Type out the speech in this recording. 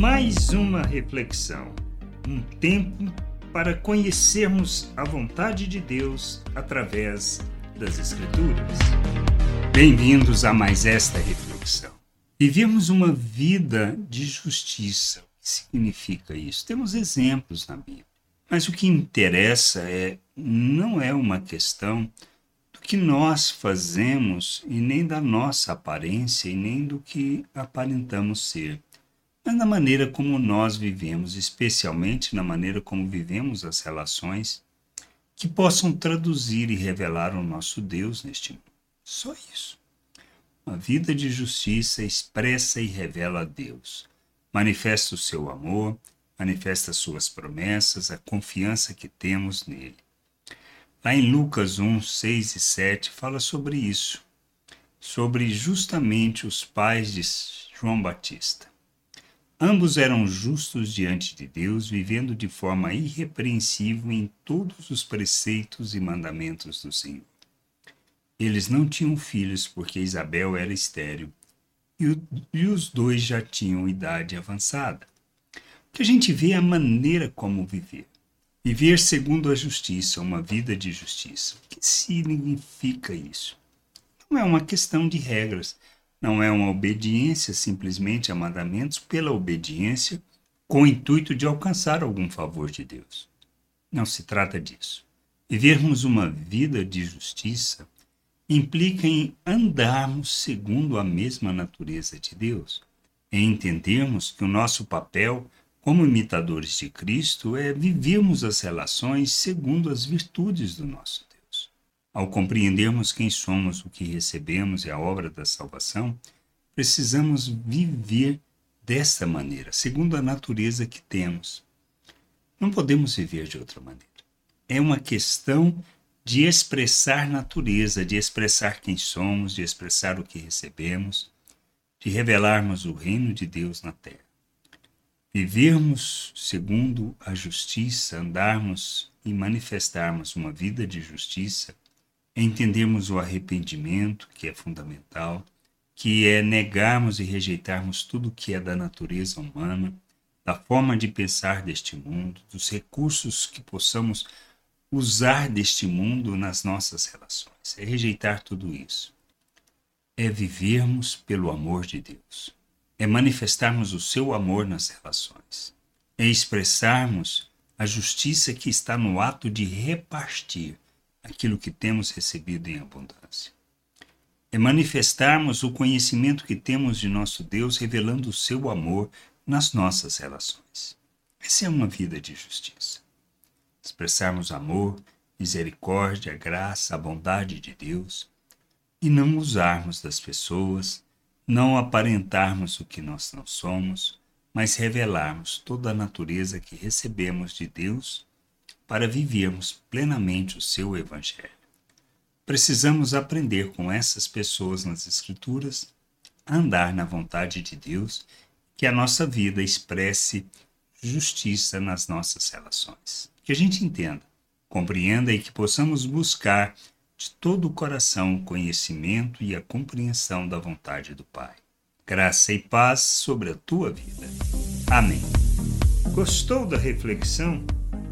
mais uma reflexão, um tempo para conhecermos a vontade de Deus através das Escrituras. Bem-vindos a mais esta reflexão. Vivemos uma vida de justiça. O que significa isso? Temos exemplos na Bíblia. Mas o que interessa é não é uma questão do que nós fazemos e nem da nossa aparência e nem do que aparentamos ser mas na maneira como nós vivemos, especialmente na maneira como vivemos as relações que possam traduzir e revelar o nosso Deus neste mundo. Só isso. Uma vida de justiça expressa e revela a Deus. Manifesta o seu amor, manifesta as suas promessas, a confiança que temos nele. Lá em Lucas 1, 6 e 7 fala sobre isso, sobre justamente os pais de João Batista. Ambos eram justos diante de Deus, vivendo de forma irrepreensível em todos os preceitos e mandamentos do Senhor. Eles não tinham filhos porque Isabel era estéril e, e os dois já tinham idade avançada. O que a gente vê é a maneira como viver. Viver segundo a justiça, uma vida de justiça. O que significa isso? Não é uma questão de regras, não é uma obediência simplesmente a mandamentos pela obediência com o intuito de alcançar algum favor de Deus. Não se trata disso. Vivermos uma vida de justiça implica em andarmos segundo a mesma natureza de Deus, em entendermos que o nosso papel como imitadores de Cristo é vivermos as relações segundo as virtudes do nosso ao compreendermos quem somos, o que recebemos e a obra da salvação, precisamos viver desta maneira, segundo a natureza que temos. Não podemos viver de outra maneira. É uma questão de expressar natureza, de expressar quem somos, de expressar o que recebemos, de revelarmos o reino de Deus na terra. Vivermos segundo a justiça, andarmos e manifestarmos uma vida de justiça entendermos o arrependimento, que é fundamental, que é negarmos e rejeitarmos tudo que é da natureza humana, da forma de pensar deste mundo, dos recursos que possamos usar deste mundo nas nossas relações. É rejeitar tudo isso. É vivermos pelo amor de Deus. É manifestarmos o seu amor nas relações. É expressarmos a justiça que está no ato de repartir aquilo que temos recebido em abundância. É manifestarmos o conhecimento que temos de nosso Deus, revelando o seu amor nas nossas relações. Essa é uma vida de justiça. Expressarmos amor, misericórdia, graça, a bondade de Deus e não usarmos das pessoas, não aparentarmos o que nós não somos, mas revelarmos toda a natureza que recebemos de Deus para vivermos plenamente o seu Evangelho. Precisamos aprender com essas pessoas nas Escrituras a andar na vontade de Deus, que a nossa vida expresse justiça nas nossas relações. Que a gente entenda, compreenda e que possamos buscar de todo o coração o conhecimento e a compreensão da vontade do Pai. Graça e paz sobre a tua vida. Amém. Gostou da reflexão?